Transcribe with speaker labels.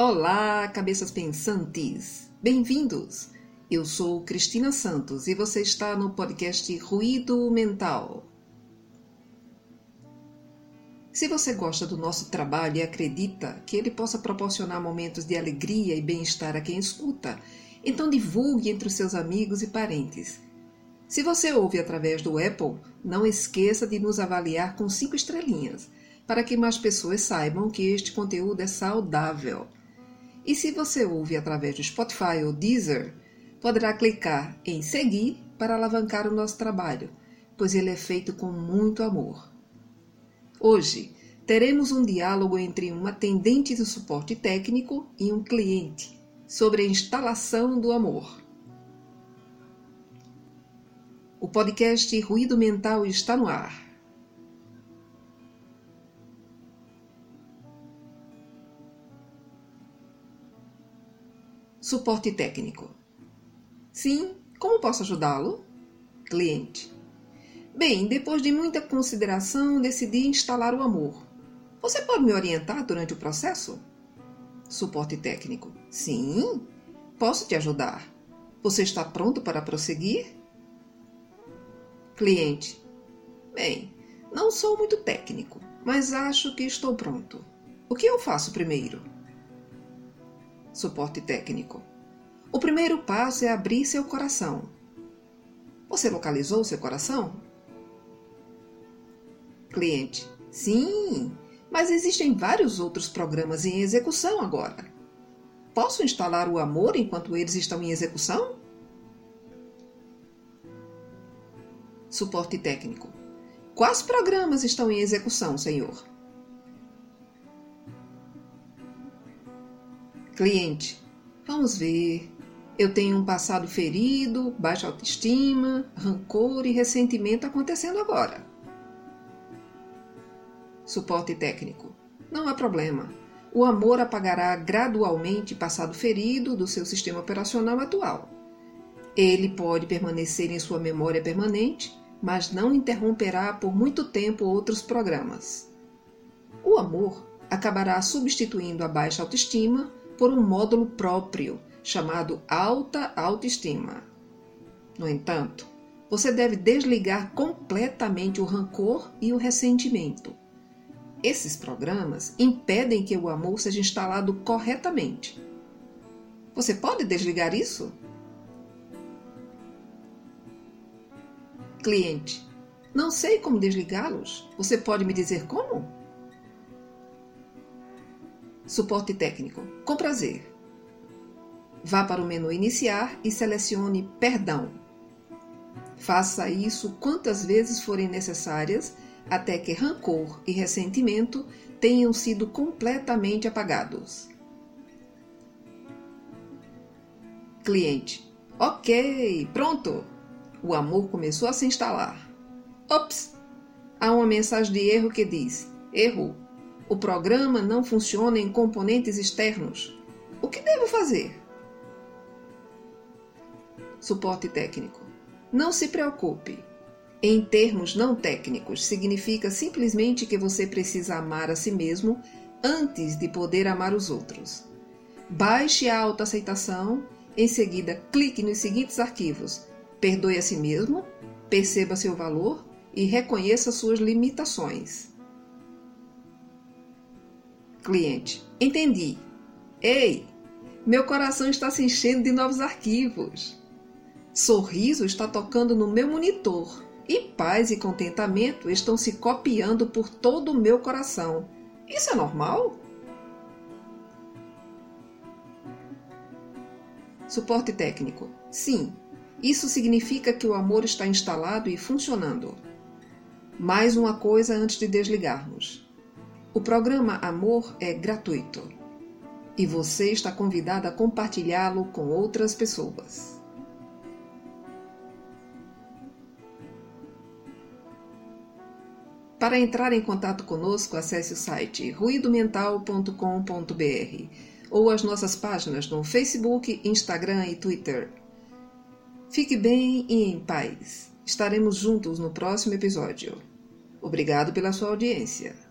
Speaker 1: Olá, cabeças pensantes! Bem-vindos! Eu sou Cristina Santos e você está no podcast Ruído Mental. Se você gosta do nosso trabalho e acredita que ele possa proporcionar momentos de alegria e bem-estar a quem escuta, então divulgue entre os seus amigos e parentes. Se você ouve através do Apple, não esqueça de nos avaliar com cinco estrelinhas, para que mais pessoas saibam que este conteúdo é saudável. E se você ouve através do Spotify ou Deezer, poderá clicar em seguir para alavancar o nosso trabalho, pois ele é feito com muito amor. Hoje, teremos um diálogo entre um atendente do suporte técnico e um cliente sobre a instalação do amor. O podcast Ruído Mental está no ar. Suporte técnico. Sim, como posso ajudá-lo? Cliente. Bem, depois de muita consideração, decidi instalar o amor. Você pode me orientar durante o processo? Suporte técnico. Sim, posso te ajudar. Você está pronto para prosseguir? Cliente. Bem, não sou muito técnico, mas acho que estou pronto. O que eu faço primeiro? Suporte técnico. O primeiro passo é abrir seu coração. Você localizou seu coração? Cliente: Sim, mas existem vários outros programas em execução agora. Posso instalar o amor enquanto eles estão em execução? Suporte técnico: Quais programas estão em execução, senhor? Cliente, vamos ver. Eu tenho um passado ferido, baixa autoestima, rancor e ressentimento acontecendo agora. Suporte técnico. Não há problema. O amor apagará gradualmente passado ferido do seu sistema operacional atual. Ele pode permanecer em sua memória permanente, mas não interromperá por muito tempo outros programas. O amor acabará substituindo a baixa autoestima por um módulo próprio chamado alta autoestima. No entanto, você deve desligar completamente o rancor e o ressentimento. Esses programas impedem que o amor seja instalado corretamente. Você pode desligar isso? Cliente: Não sei como desligá-los. Você pode me dizer como? Suporte técnico. Com prazer. Vá para o menu Iniciar e selecione Perdão. Faça isso quantas vezes forem necessárias até que rancor e ressentimento tenham sido completamente apagados. Cliente: Ok, pronto! O amor começou a se instalar. Ops! Há uma mensagem de erro que diz: Erro o programa não funciona em componentes externos. O que devo fazer? Suporte técnico. Não se preocupe. Em termos não técnicos, significa simplesmente que você precisa amar a si mesmo antes de poder amar os outros. Baixe a autoaceitação, em seguida clique nos seguintes arquivos: Perdoe a si mesmo, perceba seu valor e reconheça suas limitações. Cliente: Entendi. Ei, meu coração está se enchendo de novos arquivos. Sorriso está tocando no meu monitor e paz e contentamento estão se copiando por todo o meu coração. Isso é normal? Suporte técnico. Sim, isso significa que o amor está instalado e funcionando. Mais uma coisa antes de desligarmos. O programa Amor é gratuito e você está convidado a compartilhá-lo com outras pessoas. Para entrar em contato conosco, acesse o site ruidomental.com.br ou as nossas páginas no Facebook, Instagram e Twitter. Fique bem e em paz. Estaremos juntos no próximo episódio. Obrigado pela sua audiência.